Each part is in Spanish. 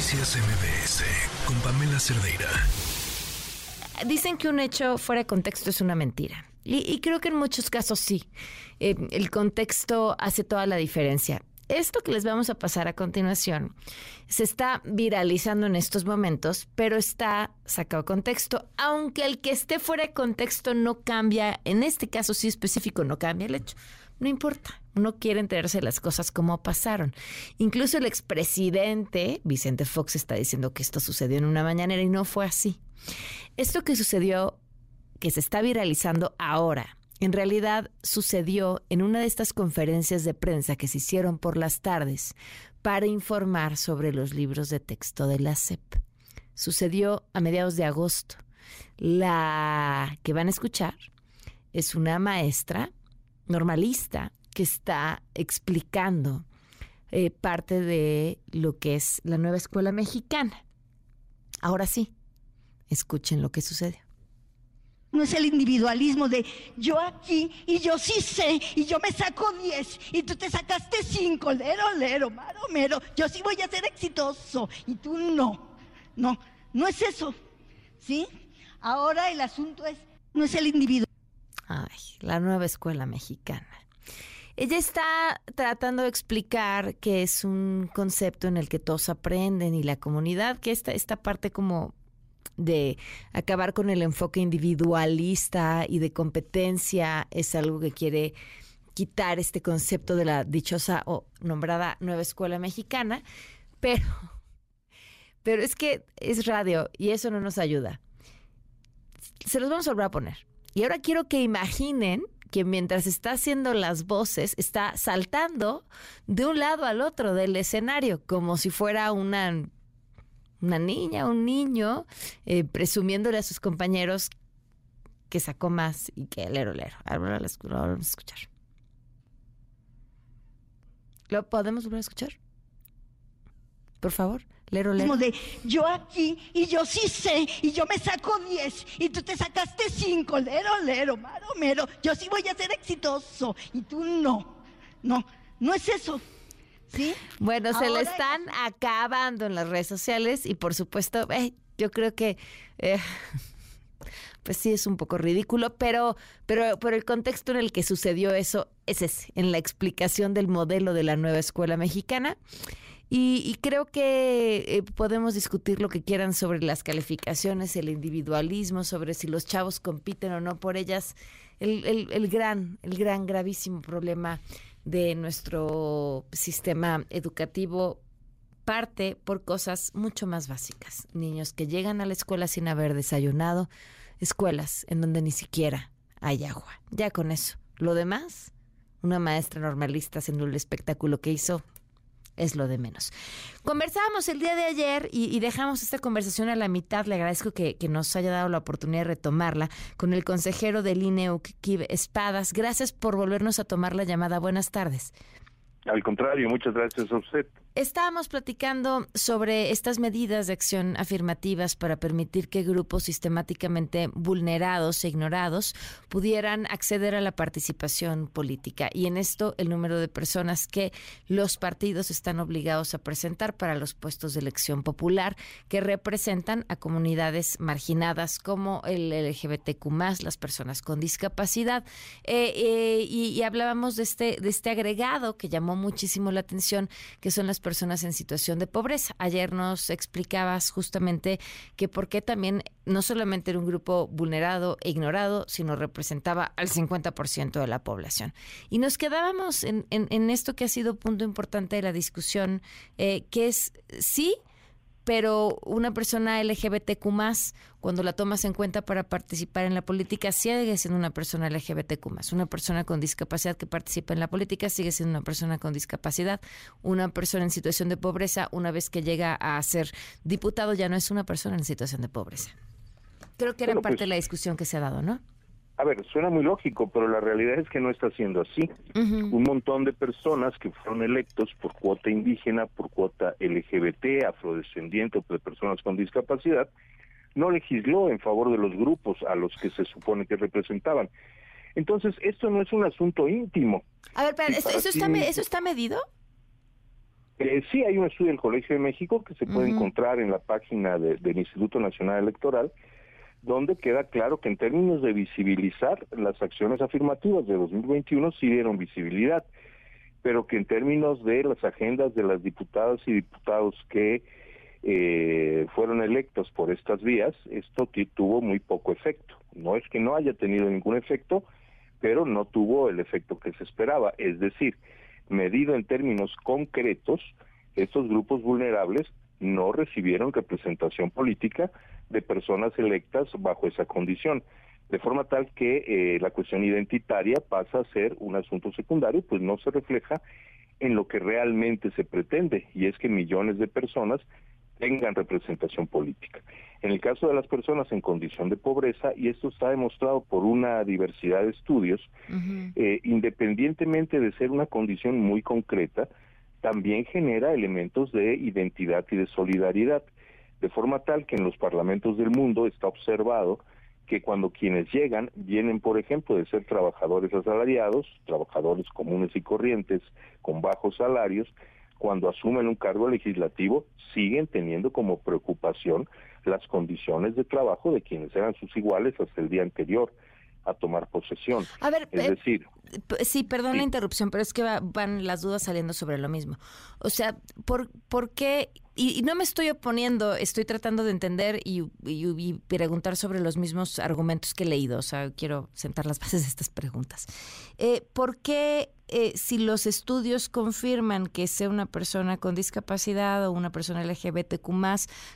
Noticias MBS con Pamela Cerdeira. Dicen que un hecho fuera de contexto es una mentira. Y, creo que en muchos casos sí. Eh, el contexto hace toda la diferencia. Esto que les vamos a pasar a continuación se está viralizando en estos momentos, pero está sacado contexto, aunque el que esté fuera de contexto no cambia, en este caso sí específico no cambia el hecho. No importa, uno quiere enterarse de las cosas como pasaron. Incluso el expresidente Vicente Fox está diciendo que esto sucedió en una mañanera y no fue así. Esto que sucedió, que se está viralizando ahora, en realidad sucedió en una de estas conferencias de prensa que se hicieron por las tardes para informar sobre los libros de texto de la SEP. Sucedió a mediados de agosto. La que van a escuchar es una maestra normalista que está explicando eh, parte de lo que es la nueva escuela mexicana. Ahora sí, escuchen lo que sucedió. No es el individualismo de yo aquí y yo sí sé y yo me saco 10 y tú te sacaste 5, lero, lero, maro, mero. Yo sí voy a ser exitoso y tú no. No, no es eso. ¿Sí? Ahora el asunto es, no es el individuo. La nueva escuela mexicana. Ella está tratando de explicar que es un concepto en el que todos aprenden y la comunidad, que esta, esta parte como de acabar con el enfoque individualista y de competencia es algo que quiere quitar este concepto de la dichosa o nombrada nueva escuela mexicana, pero, pero es que es radio y eso no nos ayuda. Se los vamos a volver a poner. Y ahora quiero que imaginen que mientras está haciendo las voces, está saltando de un lado al otro del escenario, como si fuera una una niña, un niño, eh, presumiéndole a sus compañeros que sacó más y que lero, lero. Ahora lo vamos a escuchar. ¿Lo podemos volver a escuchar? Por favor, lero, lero. Como de yo aquí y yo sí sé y yo me saco 10 y tú te sacaste 5, lero, lero, maro, mero. Yo sí voy a ser exitoso y tú no. No, no es eso. Bueno, se le están acabando en las redes sociales y por supuesto, eh, yo creo que... Eh, pues sí es un poco ridículo, pero, pero, por el contexto en el que sucedió eso es ese, en la explicación del modelo de la nueva escuela mexicana. Y, creo que eh, podemos discutir lo que quieran sobre las calificaciones, el individualismo, sobre si los chavos compiten o no por ellas. El, el, el gran, el gran, gravísimo problema de nuestro sistema educativo parte por cosas mucho más básicas. Niños que llegan a la escuela sin haber desayunado, escuelas en donde ni siquiera hay agua. Ya con eso. Lo demás, una maestra normalista haciendo el espectáculo que hizo, es lo de menos. Conversábamos el día de ayer y, dejamos esta conversación a la mitad. Le agradezco que, nos haya dado la oportunidad de retomarla con el consejero del INEUC, Kib Espadas. Gracias por volvernos a tomar la llamada. Buenas tardes. Al contrario, muchas gracias a. Estábamos platicando sobre estas medidas de acción afirmativas para permitir que grupos sistemáticamente vulnerados e ignorados pudieran acceder a la participación política. Y en esto el número de personas que los partidos están obligados a presentar para los puestos de elección popular que representan a comunidades marginadas como el LGBTQ, las personas con discapacidad. Eh, eh, y, y hablábamos de este, de este agregado que llamó muchísimo la atención, que son las personas en situación de pobreza. Ayer nos explicabas justamente que por qué también no solamente era un grupo vulnerado e ignorado, sino representaba al 50% de la población. Y nos quedábamos en, en, esto que ha sido punto importante de la discusión, eh, que es sí, pero una persona LGBTQ cuando la tomas en cuenta para participar en la política, sigue siendo una persona LGBTQ Una persona con discapacidad que participa en la política sigue siendo una persona con discapacidad. Una persona en situación de pobreza, una vez que llega a ser diputado, ya no es una persona en situación de pobreza. Creo que era parte pues de la discusión que se ha dado, ¿no? A ver, suena muy lógico, pero la realidad es que no está siendo así. Un montón de personas que fueron electos por cuota indígena, por cuota LGBT, afrodescendiente o de personas con discapacidad, no legisló en favor de los grupos a los que se supone que representaban. Entonces, esto no es un asunto íntimo. A ver, pero ¿eso, está, ¿eso está medido? Eh, sí, hay un estudio del Colegio de México que se puede encontrar en la página del Instituto Nacional Electoral, donde queda claro que en términos de visibilizar las acciones afirmativas de 2021 sí dieron visibilidad, pero que en términos de las agendas de las diputadas y diputados que eh, fueron electos por estas vías, esto tuvo muy poco efecto. No es que no haya tenido ningún efecto, pero no tuvo el efecto que se esperaba. Es decir, medido en términos concretos, estos grupos vulnerables no recibieron representación política de personas electas bajo esa condición, de forma tal que eh, la cuestión identitaria pasa a ser un asunto secundario, pues no se refleja en lo que realmente se pretende, y es que millones de personas tengan representación política. En el caso de las personas en condición de pobreza, y esto está demostrado por una diversidad de estudios, eh, independientemente de ser una condición muy concreta, también genera elementos de identidad y de solidaridad, de forma tal que en los parlamentos del mundo está observado que cuando quienes llegan vienen, por ejemplo, de ser trabajadores asalariados, trabajadores comunes y corrientes con bajos salarios, cuando asumen un cargo legislativo, siguen teniendo como preocupación las condiciones de trabajo de quienes eran sus iguales hasta el día anterior a tomar posesión. A ver, es eh, decir, sí, perdón la interrupción, pero es que van las dudas saliendo sobre lo mismo. O sea, ¿por, por qué? Y, no me estoy oponiendo, estoy tratando de entender y, preguntar sobre los mismos argumentos que he leído. O sea, quiero sentar las bases de estas preguntas. Eh, ¿Por qué eh, si los estudios confirman que sea una persona con discapacidad o una persona LGBTQ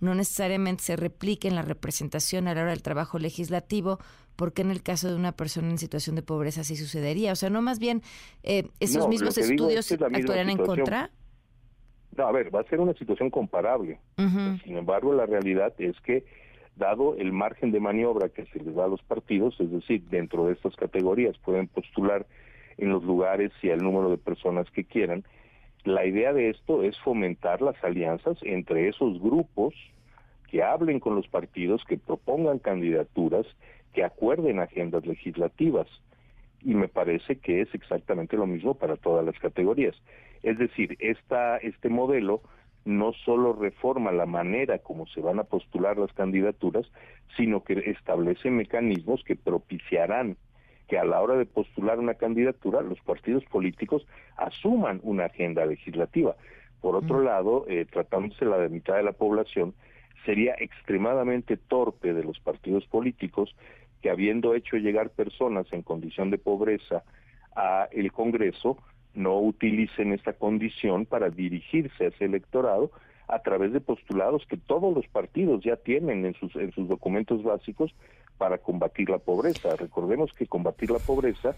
no necesariamente se replique en la representación a la hora del trabajo legislativo, porque en el caso de una persona en situación de pobreza sí sucedería? O sea, no más bien eh, esos mismos estudios actuarían en contra. No, a ver, va a ser una situación comparable. Sin embargo, la realidad es que dado el margen de maniobra que se les da a los partidos, es decir, dentro de estas categorías pueden postular en los lugares y al número de personas que quieran. La idea de esto es fomentar las alianzas entre esos grupos que hablen con los partidos, que propongan candidaturas, que acuerden agendas legislativas. Y me parece que es exactamente lo mismo para todas las categorías. Es decir, esta, este modelo no solo reforma la manera como se van a postular las candidaturas, sino que establece mecanismos que propiciarán que a la hora de postular una candidatura los partidos políticos asuman una agenda legislativa. Por otro mm. lado, eh, tratándose la de mitad de la población, sería extremadamente torpe de los partidos políticos que habiendo hecho llegar personas en condición de pobreza a el Congreso, no utilicen esta condición para dirigirse a ese electorado a través de postulados que todos los partidos ya tienen en sus, en sus documentos básicos para combatir la pobreza. Recordemos que combatir la pobreza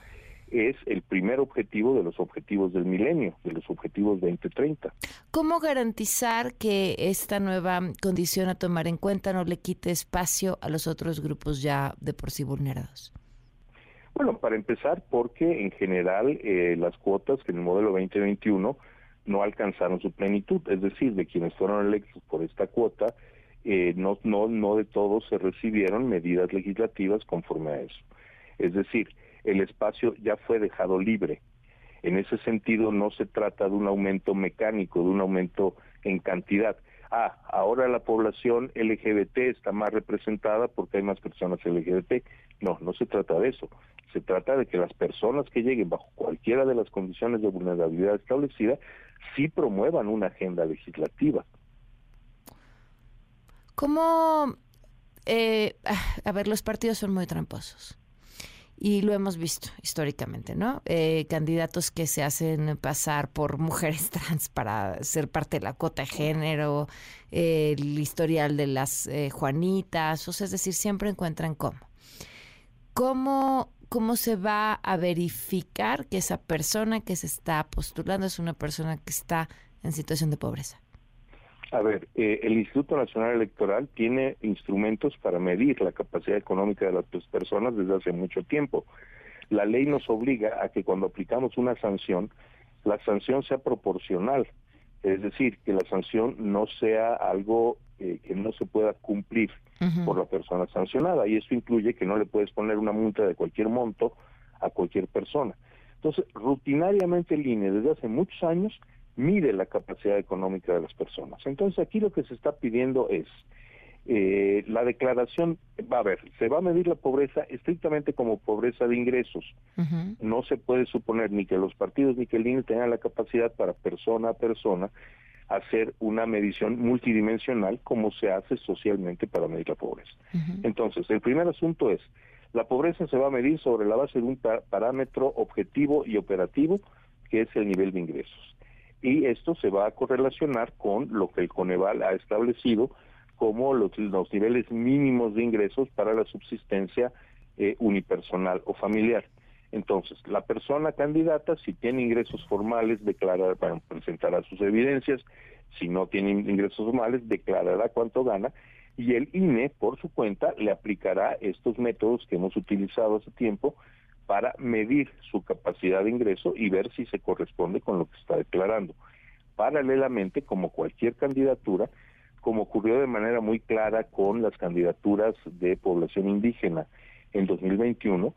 es el primer objetivo de los objetivos del milenio, de los objetivos 2030. ¿Cómo garantizar que esta nueva condición a tomar en cuenta no le quite espacio a los otros grupos ya de por sí vulnerados? Bueno, para empezar, porque en general eh, las cuotas en el modelo 2021 no alcanzaron su plenitud, es decir, de quienes fueron electos por esta cuota, eh, no, no, no de todos se recibieron medidas legislativas conforme a eso. Es decir, el espacio ya fue dejado libre. En ese sentido, no se trata de un aumento mecánico, de un aumento en cantidad. Ah, ahora la población LGBT está más representada porque hay más personas LGBT. No, no se trata de eso. Se trata de que las personas que lleguen bajo cualquiera de las condiciones de vulnerabilidad establecida sí promuevan una agenda legislativa. ¿Cómo? Eh, ah, a ver, los partidos son muy tramposos. Y lo hemos visto históricamente, ¿no? Eh, candidatos que se hacen pasar por mujeres trans para ser parte de la cuota de género, el historial de las eh, Juanitas, o sea, es decir, siempre encuentran cómo. ¿Cómo cómo se va a verificar que esa persona que se está postulando es una persona que está en situación de pobreza? A ver, eh, el Instituto Nacional Electoral tiene instrumentos para medir la capacidad económica de las personas desde hace mucho tiempo. La ley nos obliga a que cuando aplicamos una sanción, la sanción sea proporcional, es decir, que la sanción no sea algo eh, que no se pueda cumplir por la persona sancionada y eso incluye que no le puedes poner una multa de cualquier monto a cualquier persona. Entonces, rutinariamente el INE desde hace muchos años mide la capacidad económica de las personas. Entonces aquí lo que se está pidiendo es eh, la declaración, va a ver, se va a medir la pobreza estrictamente como pobreza de ingresos. No se puede suponer ni que los partidos ni que el INE tengan la capacidad para persona a persona hacer una medición multidimensional como se hace socialmente para medir la pobreza. Entonces, el primer asunto es, la pobreza se va a medir sobre la base de un parámetro objetivo y operativo, que es el nivel de ingresos. Y esto se va a correlacionar con lo que el Coneval ha establecido como los, niveles mínimos de ingresos para la subsistencia eh, unipersonal o familiar. Entonces, la persona candidata, si tiene ingresos formales, declarará, presentará sus evidencias, si no tiene ingresos formales, declarará cuánto gana, y el INE, por su cuenta, le aplicará estos métodos que hemos utilizado hace tiempo para medir su capacidad de ingreso y ver si se corresponde con lo que está declarando. Paralelamente, como cualquier candidatura, como ocurrió de manera muy clara con las candidaturas de población indígena en 2021,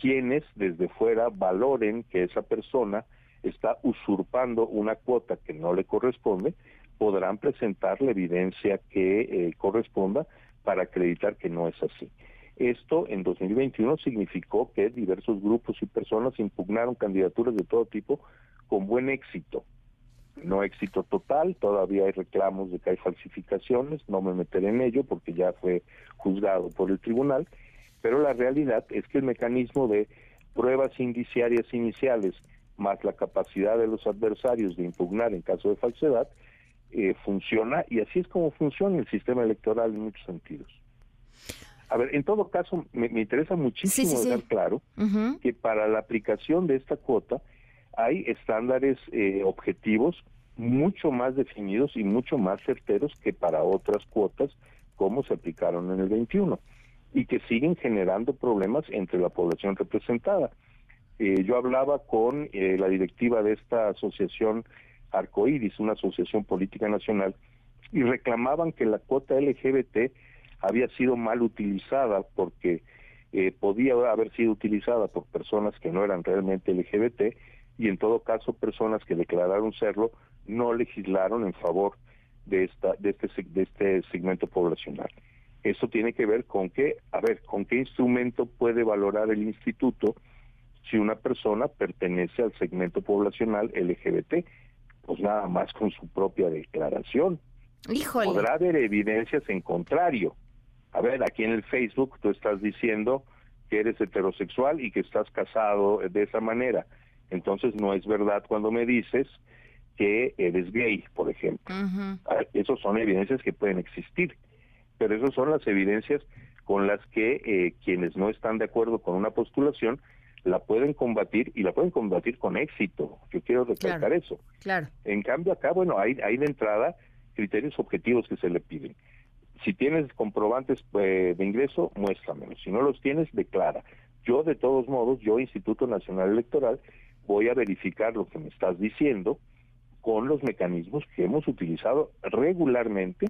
quienes desde fuera valoren que esa persona está usurpando una cuota que no le corresponde, podrán presentar la evidencia que eh, corresponda para acreditar que no es así. Esto en 2021 significó que diversos grupos y personas impugnaron candidaturas de todo tipo con buen éxito. No éxito total, todavía hay reclamos de que hay falsificaciones, no me meteré en ello porque ya fue juzgado por el tribunal, pero la realidad es que el mecanismo de pruebas indiciarias iniciales más la capacidad de los adversarios de impugnar en caso de falsedad eh, funciona y así es como funciona el sistema electoral en muchos sentidos. A ver, en todo caso, me, interesa muchísimo dejar claro que para la aplicación de esta cuota hay estándares eh, objetivos mucho más definidos y mucho más certeros que para otras cuotas como se aplicaron en el 21 y que siguen generando problemas entre la población representada. Eh, yo hablaba con eh, la directiva de esta asociación Arcoiris, una asociación política nacional, y reclamaban que la cuota LGBT había sido mal utilizada porque eh, podía haber sido utilizada por personas que no eran realmente LGBT y en todo caso personas que declararon serlo no legislaron en favor de esta de este de este segmento poblacional. Eso tiene que ver con qué, a ver, con qué instrumento puede valorar el instituto si una persona pertenece al segmento poblacional LGBT, pues nada más con su propia declaración. Podrá haber evidencias en contrario. A ver, aquí en el Facebook tú estás diciendo que eres heterosexual y que estás casado de esa manera. Entonces no es verdad cuando me dices que eres gay, por ejemplo. Ah, Esas son evidencias que pueden existir pero esas son las evidencias con las que eh, quienes no están de acuerdo con una postulación la pueden combatir y la pueden combatir con éxito. Yo quiero recalcar eso. Claro. En cambio acá, bueno, hay, hay de entrada criterios objetivos que se le piden. Si tienes comprobantes eh, de ingreso, muéstramelos. Si no los tienes, declara. Yo, de todos modos, yo, Instituto Nacional Electoral, voy a verificar lo que me estás diciendo con los mecanismos que hemos utilizado regularmente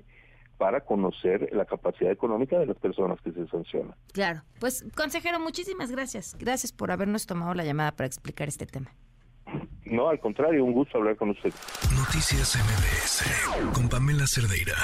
para conocer la capacidad económica de las personas que se sancionan. Claro. Pues, consejero, muchísimas gracias. Gracias por habernos tomado la llamada para explicar este tema. No, al contrario, un gusto hablar con usted. Noticias MBS con Pamela Cerdeira.